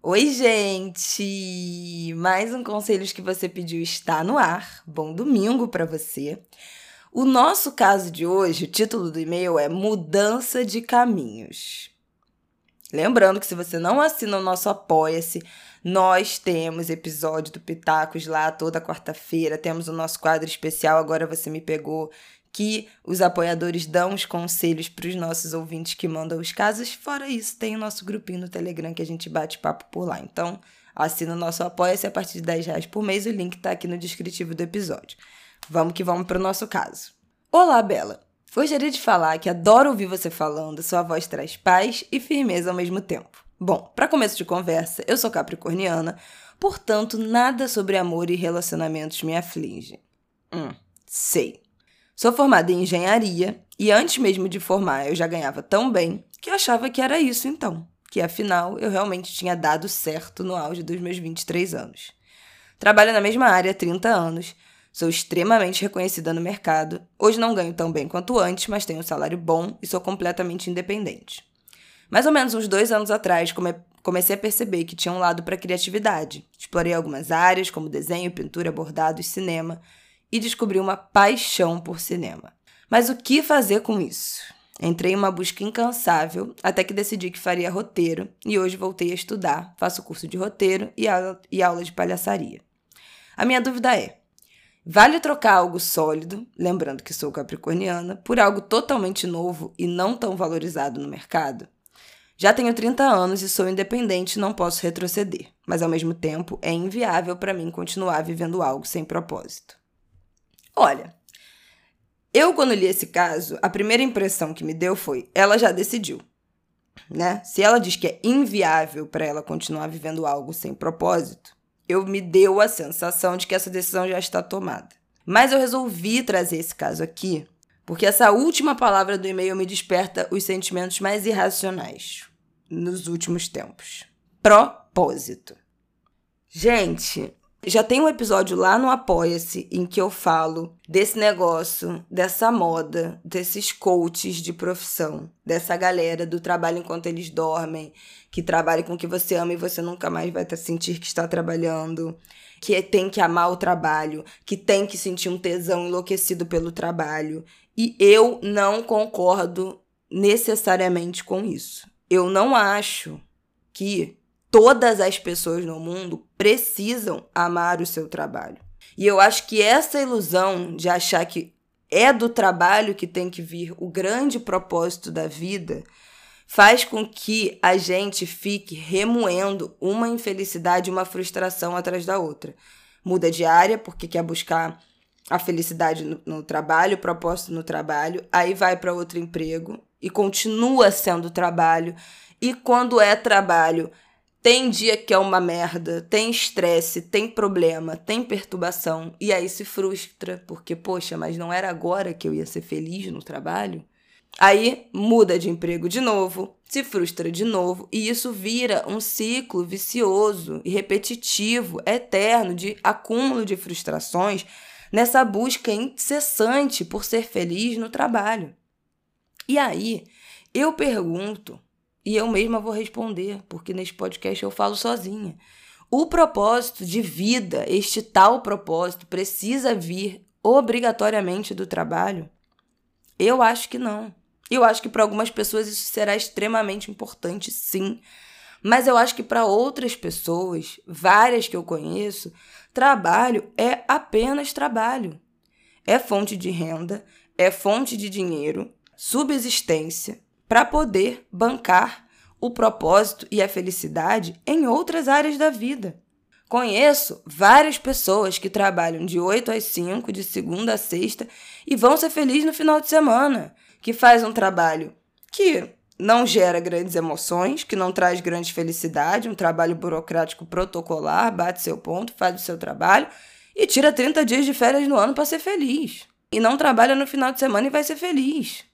Oi, gente! Mais um Conselhos que você pediu está no ar. Bom domingo para você. O nosso caso de hoje, o título do e-mail é Mudança de Caminhos. Lembrando que se você não assina o nosso Apoia-se, nós temos episódio do Pitacos lá toda quarta-feira, temos o nosso quadro especial Agora Você Me Pegou, que os apoiadores dão os conselhos para os nossos ouvintes que mandam os casos. Fora isso, tem o nosso grupinho no Telegram que a gente bate papo por lá. Então, assina o nosso Apoia-se a partir de 10 reais por mês. O link está aqui no descritivo do episódio. Vamos que vamos para o nosso caso. Olá, Bela! Gostaria de falar que adoro ouvir você falando, sua voz traz paz e firmeza ao mesmo tempo. Bom, para começo de conversa, eu sou capricorniana, portanto, nada sobre amor e relacionamentos me aflige. Hum, sei. Sou formada em engenharia e antes mesmo de formar eu já ganhava tão bem que achava que era isso então, que afinal eu realmente tinha dado certo no auge dos meus 23 anos. Trabalho na mesma área há 30 anos, sou extremamente reconhecida no mercado. Hoje não ganho tão bem quanto antes, mas tenho um salário bom e sou completamente independente. Mais ou menos uns dois anos atrás, come comecei a perceber que tinha um lado para criatividade. Explorei algumas áreas, como desenho, pintura, bordado e cinema, e descobri uma paixão por cinema. Mas o que fazer com isso? Entrei em uma busca incansável até que decidi que faria roteiro e hoje voltei a estudar, faço curso de roteiro e aula, e aula de palhaçaria. A minha dúvida é: vale trocar algo sólido, lembrando que sou capricorniana, por algo totalmente novo e não tão valorizado no mercado? Já tenho 30 anos e sou independente e não posso retroceder, mas ao mesmo tempo é inviável para mim continuar vivendo algo sem propósito. Olha, eu quando li esse caso, a primeira impressão que me deu foi: ela já decidiu. Né? Se ela diz que é inviável para ela continuar vivendo algo sem propósito, eu me deu a sensação de que essa decisão já está tomada. Mas eu resolvi trazer esse caso aqui porque essa última palavra do e-mail me desperta os sentimentos mais irracionais nos últimos tempos. Propósito. Gente, já tem um episódio lá no Apoia-se em que eu falo desse negócio, dessa moda, desses coaches de profissão, dessa galera do trabalho enquanto eles dormem, que trabalha com o que você ama e você nunca mais vai sentir que está trabalhando, que tem que amar o trabalho, que tem que sentir um tesão enlouquecido pelo trabalho. E eu não concordo necessariamente com isso. Eu não acho que todas as pessoas no mundo precisam amar o seu trabalho. E eu acho que essa ilusão de achar que é do trabalho que tem que vir o grande propósito da vida faz com que a gente fique remoendo uma infelicidade, uma frustração atrás da outra. Muda de área porque quer buscar a felicidade no, no trabalho, o propósito no trabalho, aí vai para outro emprego e continua sendo trabalho. E quando é trabalho, tem dia que é uma merda, tem estresse, tem problema, tem perturbação, e aí se frustra, porque, poxa, mas não era agora que eu ia ser feliz no trabalho? Aí muda de emprego de novo, se frustra de novo, e isso vira um ciclo vicioso e repetitivo, eterno, de acúmulo de frustrações nessa busca incessante por ser feliz no trabalho. E aí, eu pergunto e eu mesma vou responder, porque neste podcast eu falo sozinha. O propósito de vida, este tal propósito, precisa vir obrigatoriamente do trabalho? Eu acho que não. Eu acho que para algumas pessoas isso será extremamente importante, sim. Mas eu acho que para outras pessoas, várias que eu conheço, trabalho é apenas trabalho. É fonte de renda, é fonte de dinheiro, subsistência, para poder bancar o propósito e a felicidade em outras áreas da vida. Conheço várias pessoas que trabalham de 8 às 5, de segunda a sexta, e vão ser felizes no final de semana, que faz um trabalho que não gera grandes emoções, que não traz grande felicidade, um trabalho burocrático protocolar, bate seu ponto, faz o seu trabalho e tira 30 dias de férias no ano para ser feliz. E não trabalha no final de semana e vai ser feliz.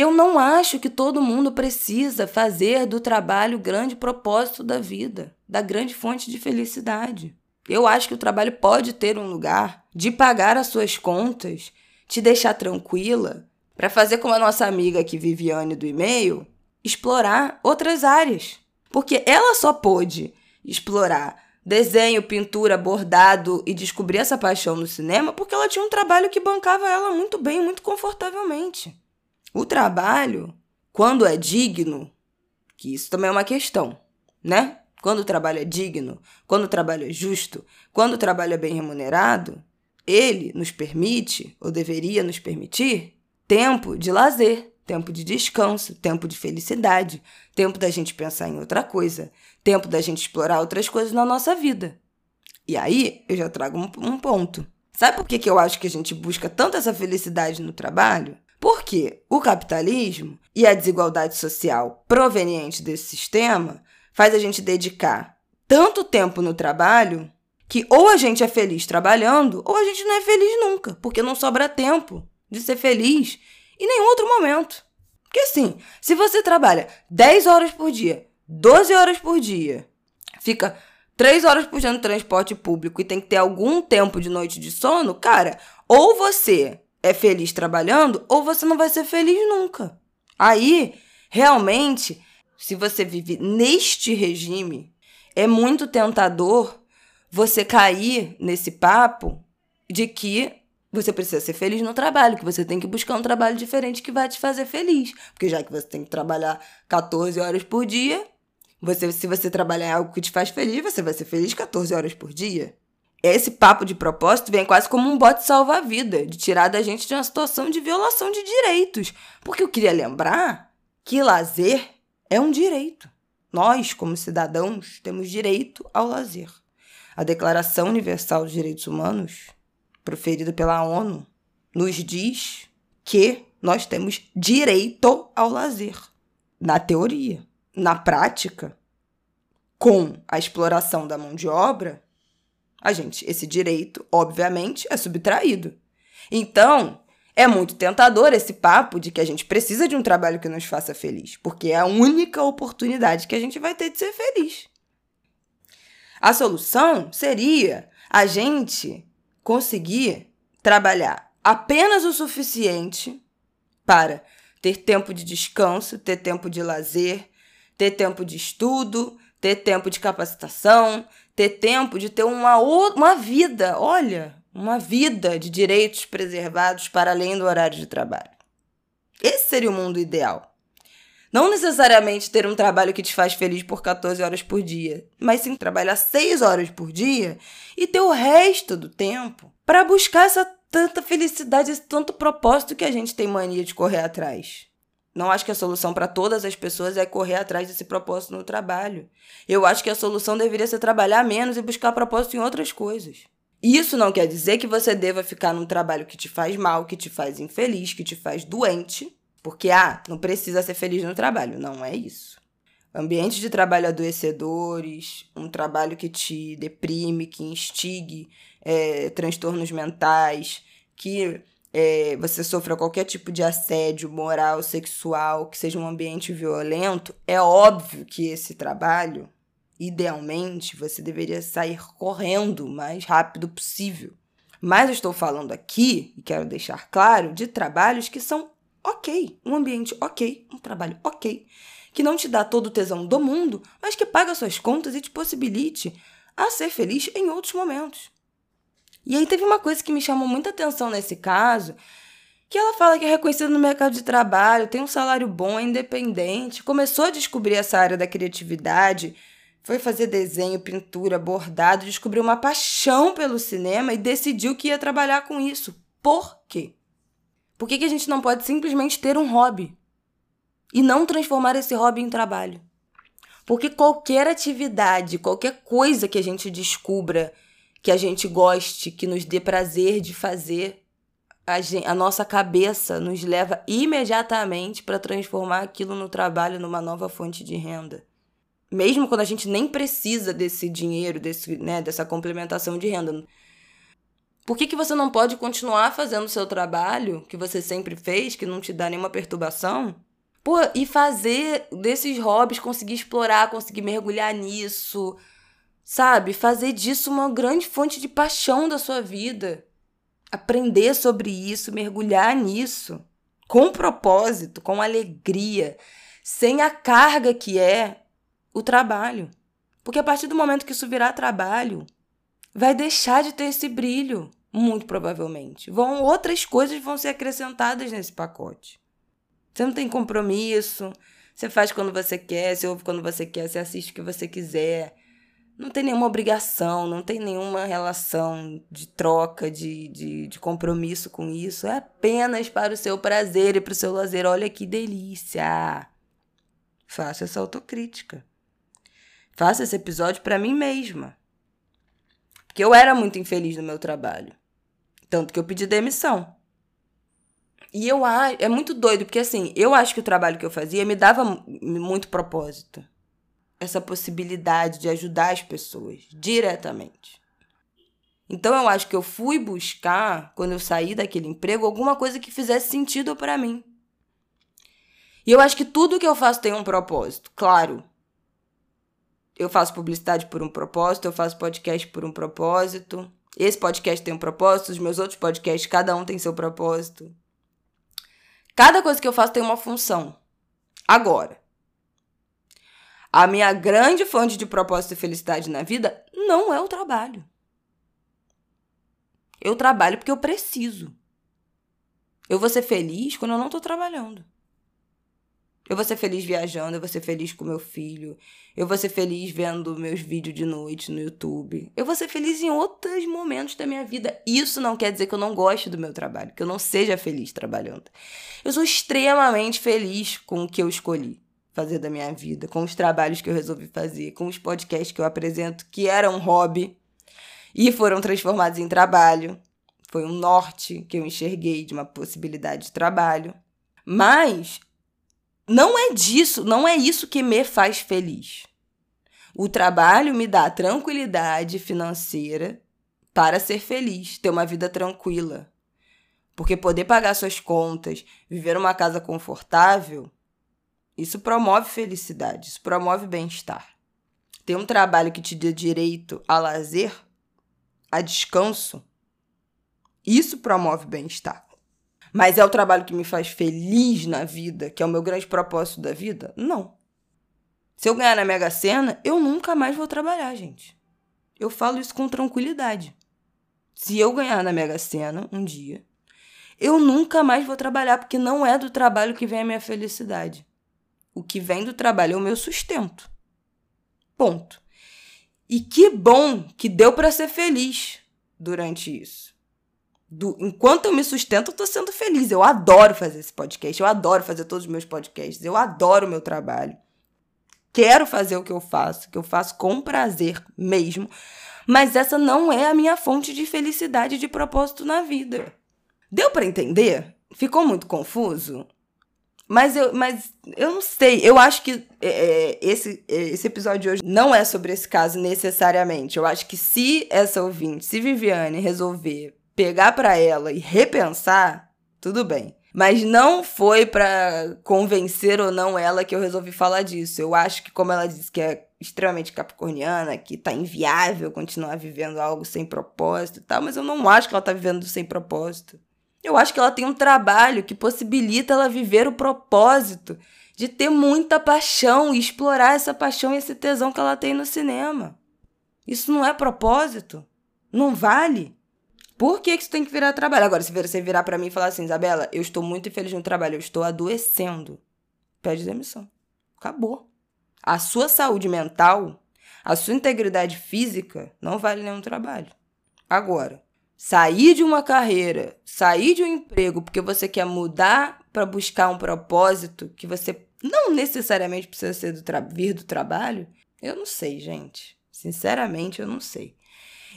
Eu não acho que todo mundo precisa fazer do trabalho o grande propósito da vida, da grande fonte de felicidade. Eu acho que o trabalho pode ter um lugar de pagar as suas contas, te deixar tranquila, para fazer como a nossa amiga aqui, Viviane, do e-mail, explorar outras áreas. Porque ela só pôde explorar desenho, pintura, bordado e descobrir essa paixão no cinema porque ela tinha um trabalho que bancava ela muito bem, muito confortavelmente. O trabalho, quando é digno, que isso também é uma questão, né? Quando o trabalho é digno, quando o trabalho é justo, quando o trabalho é bem remunerado, ele nos permite, ou deveria nos permitir, tempo de lazer, tempo de descanso, tempo de felicidade, tempo da gente pensar em outra coisa, tempo da gente explorar outras coisas na nossa vida. E aí eu já trago um, um ponto. Sabe por que, que eu acho que a gente busca tanto essa felicidade no trabalho? Porque o capitalismo e a desigualdade social proveniente desse sistema faz a gente dedicar tanto tempo no trabalho que ou a gente é feliz trabalhando ou a gente não é feliz nunca, porque não sobra tempo de ser feliz em nenhum outro momento. Porque assim, se você trabalha 10 horas por dia, 12 horas por dia, fica 3 horas por dia no transporte público e tem que ter algum tempo de noite de sono, cara, ou você é feliz trabalhando ou você não vai ser feliz nunca. Aí, realmente, se você vive neste regime, é muito tentador você cair nesse papo de que você precisa ser feliz no trabalho, que você tem que buscar um trabalho diferente que vai te fazer feliz. Porque já que você tem que trabalhar 14 horas por dia, você, se você trabalhar algo que te faz feliz, você vai ser feliz 14 horas por dia. Esse papo de propósito vem quase como um bote salva-vida, de tirar da gente de uma situação de violação de direitos. Porque eu queria lembrar que lazer é um direito. Nós, como cidadãos, temos direito ao lazer. A Declaração Universal dos Direitos Humanos, proferida pela ONU, nos diz que nós temos direito ao lazer. Na teoria. Na prática, com a exploração da mão de obra, a gente, esse direito, obviamente, é subtraído. Então, é muito tentador esse papo de que a gente precisa de um trabalho que nos faça feliz, porque é a única oportunidade que a gente vai ter de ser feliz. A solução seria a gente conseguir trabalhar apenas o suficiente para ter tempo de descanso, ter tempo de lazer, ter tempo de estudo, ter tempo de capacitação, ter tempo de ter uma, uma vida. Olha, uma vida de direitos preservados para além do horário de trabalho. Esse seria o mundo ideal. Não necessariamente ter um trabalho que te faz feliz por 14 horas por dia, mas sim trabalhar 6 horas por dia e ter o resto do tempo para buscar essa tanta felicidade, esse tanto propósito que a gente tem mania de correr atrás. Não acho que a solução para todas as pessoas é correr atrás desse propósito no trabalho. Eu acho que a solução deveria ser trabalhar menos e buscar propósito em outras coisas. Isso não quer dizer que você deva ficar num trabalho que te faz mal, que te faz infeliz, que te faz doente, porque, ah, não precisa ser feliz no trabalho. Não é isso. Ambientes de trabalho adoecedores, um trabalho que te deprime, que instigue é, transtornos mentais, que é, você sofra qualquer tipo de assédio moral, sexual, que seja um ambiente violento, é óbvio que esse trabalho Idealmente, você deveria sair correndo o mais rápido possível. Mas eu estou falando aqui, e quero deixar claro, de trabalhos que são ok, um ambiente ok, um trabalho ok, que não te dá todo o tesão do mundo, mas que paga suas contas e te possibilite a ser feliz em outros momentos. E aí teve uma coisa que me chamou muita atenção nesse caso, que ela fala que é reconhecida no mercado de trabalho, tem um salário bom, é independente, começou a descobrir essa área da criatividade, foi fazer desenho, pintura, bordado, descobriu uma paixão pelo cinema e decidiu que ia trabalhar com isso. Por quê? Por que, que a gente não pode simplesmente ter um hobby e não transformar esse hobby em trabalho? Porque qualquer atividade, qualquer coisa que a gente descubra, que a gente goste, que nos dê prazer de fazer, a, gente, a nossa cabeça nos leva imediatamente para transformar aquilo no trabalho numa nova fonte de renda. Mesmo quando a gente nem precisa desse dinheiro, desse, né, dessa complementação de renda. Por que, que você não pode continuar fazendo o seu trabalho que você sempre fez, que não te dá nenhuma perturbação? Pô, e fazer desses hobbies, conseguir explorar, conseguir mergulhar nisso, sabe? Fazer disso uma grande fonte de paixão da sua vida. Aprender sobre isso, mergulhar nisso, com propósito, com alegria, sem a carga que é o trabalho. Porque a partir do momento que isso virar trabalho, vai deixar de ter esse brilho, muito provavelmente. Vão outras coisas vão ser acrescentadas nesse pacote. Você não tem compromisso, você faz quando você quer, você ouve quando você quer, você assiste o que você quiser. Não tem nenhuma obrigação, não tem nenhuma relação de troca, de, de, de compromisso com isso. É apenas para o seu prazer e para o seu lazer. Olha que delícia! Faça essa autocrítica. Faça esse episódio para mim mesma. Porque eu era muito infeliz no meu trabalho. Tanto que eu pedi demissão. E eu acho. É muito doido, porque assim, eu acho que o trabalho que eu fazia me dava muito propósito. Essa possibilidade de ajudar as pessoas diretamente. Então eu acho que eu fui buscar, quando eu saí daquele emprego, alguma coisa que fizesse sentido para mim. E eu acho que tudo que eu faço tem um propósito, claro. Eu faço publicidade por um propósito, eu faço podcast por um propósito. Esse podcast tem um propósito, os meus outros podcasts, cada um tem seu propósito. Cada coisa que eu faço tem uma função. Agora, a minha grande fonte de propósito e felicidade na vida não é o trabalho. Eu trabalho porque eu preciso. Eu vou ser feliz quando eu não estou trabalhando. Eu vou ser feliz viajando, eu vou ser feliz com meu filho, eu vou ser feliz vendo meus vídeos de noite no YouTube. Eu vou ser feliz em outros momentos da minha vida. Isso não quer dizer que eu não goste do meu trabalho, que eu não seja feliz trabalhando. Eu sou extremamente feliz com o que eu escolhi fazer da minha vida, com os trabalhos que eu resolvi fazer, com os podcasts que eu apresento, que eram um hobby e foram transformados em trabalho. Foi um norte que eu enxerguei de uma possibilidade de trabalho. Mas não é disso, não é isso que me faz feliz. O trabalho me dá tranquilidade financeira para ser feliz, ter uma vida tranquila. Porque poder pagar suas contas, viver uma casa confortável, isso promove felicidade, isso promove bem-estar. Ter um trabalho que te dê direito a lazer, a descanso, isso promove bem-estar. Mas é o trabalho que me faz feliz na vida, que é o meu grande propósito da vida? Não. Se eu ganhar na Mega Sena, eu nunca mais vou trabalhar, gente. Eu falo isso com tranquilidade. Se eu ganhar na Mega Sena um dia, eu nunca mais vou trabalhar, porque não é do trabalho que vem a minha felicidade. O que vem do trabalho é o meu sustento. Ponto. E que bom que deu para ser feliz durante isso do, enquanto eu me sustento, eu tô sendo feliz. Eu adoro fazer esse podcast, eu adoro fazer todos os meus podcasts, eu adoro o meu trabalho. Quero fazer o que eu faço, que eu faço com prazer mesmo, mas essa não é a minha fonte de felicidade de propósito na vida. Deu para entender? Ficou muito confuso? Mas eu, mas eu não sei. Eu acho que é, é, esse, é, esse episódio de hoje não é sobre esse caso necessariamente. Eu acho que se essa ouvinte, se Viviane resolver pegar para ela e repensar, tudo bem. Mas não foi para convencer ou não ela que eu resolvi falar disso. Eu acho que, como ela disse que é extremamente capricorniana, que tá inviável continuar vivendo algo sem propósito e tal, mas eu não acho que ela tá vivendo sem propósito. Eu acho que ela tem um trabalho que possibilita ela viver o propósito de ter muita paixão e explorar essa paixão e esse tesão que ela tem no cinema. Isso não é propósito? Não vale? Por que, que isso tem que virar trabalho? Agora, se você virar para mim e falar assim, Isabela, eu estou muito infeliz no trabalho, eu estou adoecendo, pede demissão. Acabou. A sua saúde mental, a sua integridade física não vale nenhum trabalho. Agora, sair de uma carreira, sair de um emprego porque você quer mudar para buscar um propósito que você não necessariamente precisa ser do vir do trabalho, eu não sei, gente. Sinceramente, eu não sei.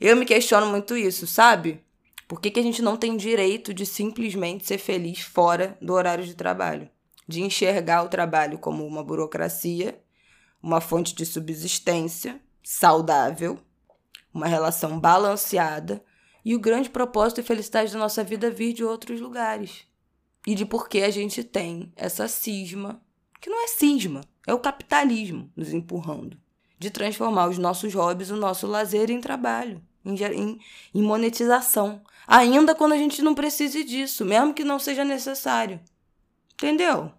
Eu me questiono muito isso, sabe? Por que, que a gente não tem direito de simplesmente ser feliz fora do horário de trabalho? De enxergar o trabalho como uma burocracia, uma fonte de subsistência saudável, uma relação balanceada e o grande propósito e felicidade da nossa vida vir de outros lugares. E de por que a gente tem essa cisma, que não é cisma, é o capitalismo nos empurrando, de transformar os nossos hobbies, o nosso lazer em trabalho, em, em, em monetização. Ainda quando a gente não precise disso, mesmo que não seja necessário. Entendeu?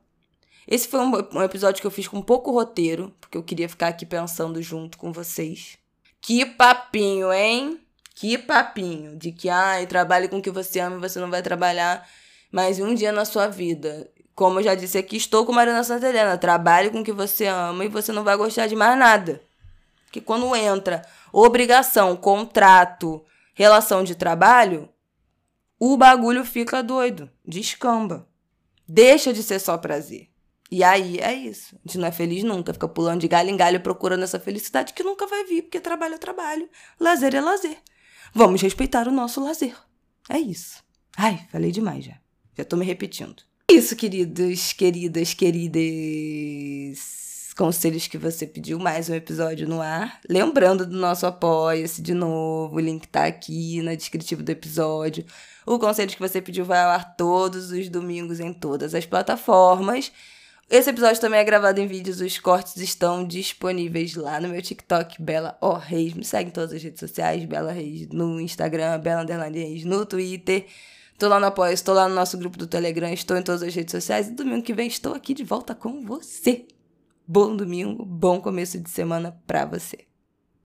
Esse foi um, episódio que eu fiz com pouco roteiro, porque eu queria ficar aqui pensando junto com vocês. Que papinho, hein? Que papinho de que, ai, trabalhe com o que você ama e você não vai trabalhar mais um dia na sua vida. Como eu já disse aqui, estou com Mariana Santa Helena. Trabalhe com o que você ama e você não vai gostar de mais nada. Porque quando entra obrigação, contrato, relação de trabalho, o bagulho fica doido, descamba. Deixa de ser só prazer. E aí é isso. A gente não é feliz nunca, fica pulando de galho em galho procurando essa felicidade que nunca vai vir, porque trabalho é trabalho, lazer é lazer. Vamos respeitar o nosso lazer. É isso. Ai, falei demais já. Já tô me repetindo. É isso, queridos, queridas, queridas. Conselhos que você pediu, mais um episódio no ar. Lembrando do nosso Apoia-se de novo, o link tá aqui na descritivo do episódio. O conselho que você pediu vai ao ar todos os domingos em todas as plataformas. Esse episódio também é gravado em vídeos, os cortes estão disponíveis lá no meu TikTok, Bela O Reis. Me segue em todas as redes sociais, Bela Reis, no Instagram, Bela Underline Reis, no Twitter. Tô lá no Apoio, estou lá no nosso grupo do Telegram, estou em todas as redes sociais e domingo que vem estou aqui de volta com você. Bom domingo, bom começo de semana pra você.